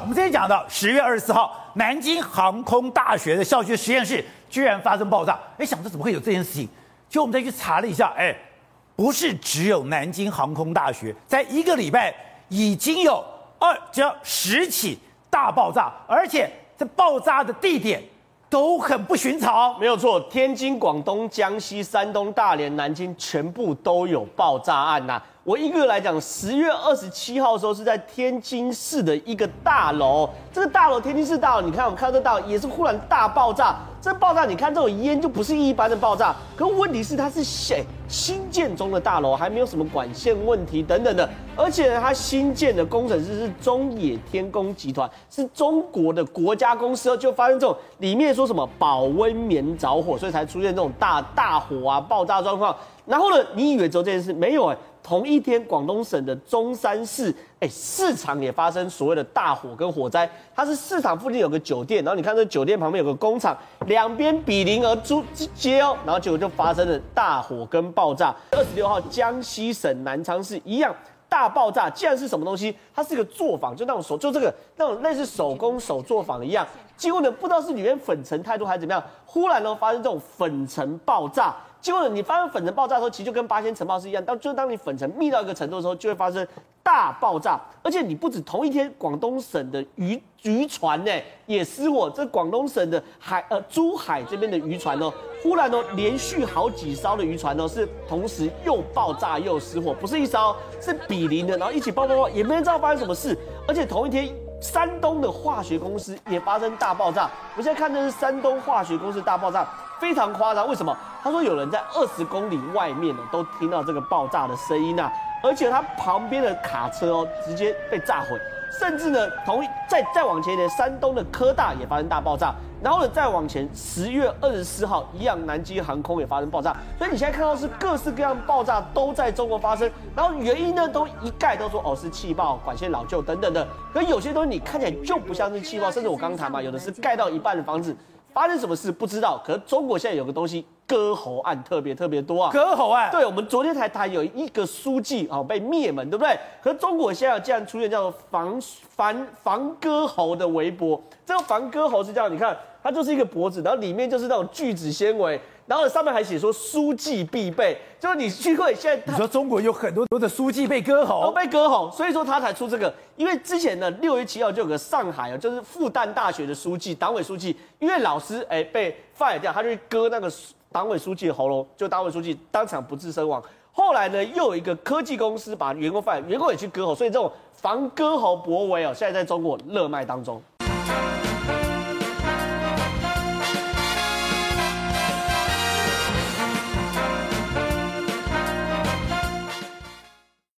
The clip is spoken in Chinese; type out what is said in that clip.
我们今天讲到十月二十四号，南京航空大学的校区实验室居然发生爆炸。哎，想着怎么会有这件事情？结果我们再去查了一下，哎，不是只有南京航空大学，在一个礼拜已经有二，只要十起大爆炸，而且这爆炸的地点都很不寻常。没有错，天津、广东、江西、山东、大连、南京，全部都有爆炸案呐、我一个来讲，十月二十七号的时候是在天津市的一个大楼，这个大楼天津市大楼，你看我看到这大楼也是忽然大爆炸，这爆炸你看这种烟就不是一般的爆炸，可问题是它是新新建中的大楼，还没有什么管线问题等等的，而且，它新建的工程师是中野天工集团，是中国的。国家公司，就发生这种里面说什么保温棉着火，所以才出现这种大大火啊爆炸状况。然后呢，你以为只有这件事没有哎、同一天，广东省的中山市，哎，市场也发生所谓的大火跟火灾。它是市场附近有个酒店，然后你看这酒店旁边有个工厂，两边比邻而接哦，然后结果就发生了大火跟爆炸。二十六号，江西省南昌市一样大爆炸，竟然是什么东西？它是一个作坊，就那种手，就这个那种类似手工手作坊一样。结果呢，不知道是里面粉尘太多还是怎么样，忽然呢发生这种粉尘爆炸。结果你发生粉尘爆炸的时候，其实就跟八仙尘爆是一样。当就当你粉尘密到一个程度的时候，就会发生大爆炸。而且你不止同一天，广东省的渔渔船呢也失火。这广东省的海呃珠海这边的渔船哦，忽然哦连续好几艘的渔船哦是同时又爆炸又失火，不是一艘，是比邻的，然后一起爆爆爆，也没人知道发生什么事。而且同一天，山东的化学公司也发生大爆炸。我现在看的是山东化学公司大爆炸。非常夸张，为什么？他说有人在二十公里外面呢，都听到这个爆炸的声音啊，而且他旁边的卡车哦，直接被炸毁，甚至呢，同再再往前一点，山东的科大也发生大爆炸，然后呢，再往前，十月二十四号一样，南京航空也发生爆炸，所以你现在看到是各式各样爆炸都在中国发生，然后原因呢，都一概都说哦是气爆、管线老旧等等的，可有些东西你看起来就不像是气爆，甚至我刚谈嘛，有的是盖到一半的房子。发生什么事不知道，可是中国现在有个东西，割喉案特别特别多啊。割喉案，对，我们昨天才谈有一个书记哦被灭门，对不对？可是中国现在竟然出现叫做防防防割喉的围脖，这个防割喉是这样，你看它就是一个脖子，然后里面就是那种聚酯纤维。然后上面还写说书记必备，就是你聚会现在，你说中国有很多多的书记被割喉，都被割喉，所以说他才出这个。因为之前呢，六月七号就有个上海啊，就是复旦大学的书记，党委书记，因为老师哎被 fire 掉，他就去割那个党委书记喉咙，就党委书记当场不治身亡。后来呢，又有一个科技公司把员工犯员工也去割喉，所以这种防割喉博围哦，现在在中国热卖当中。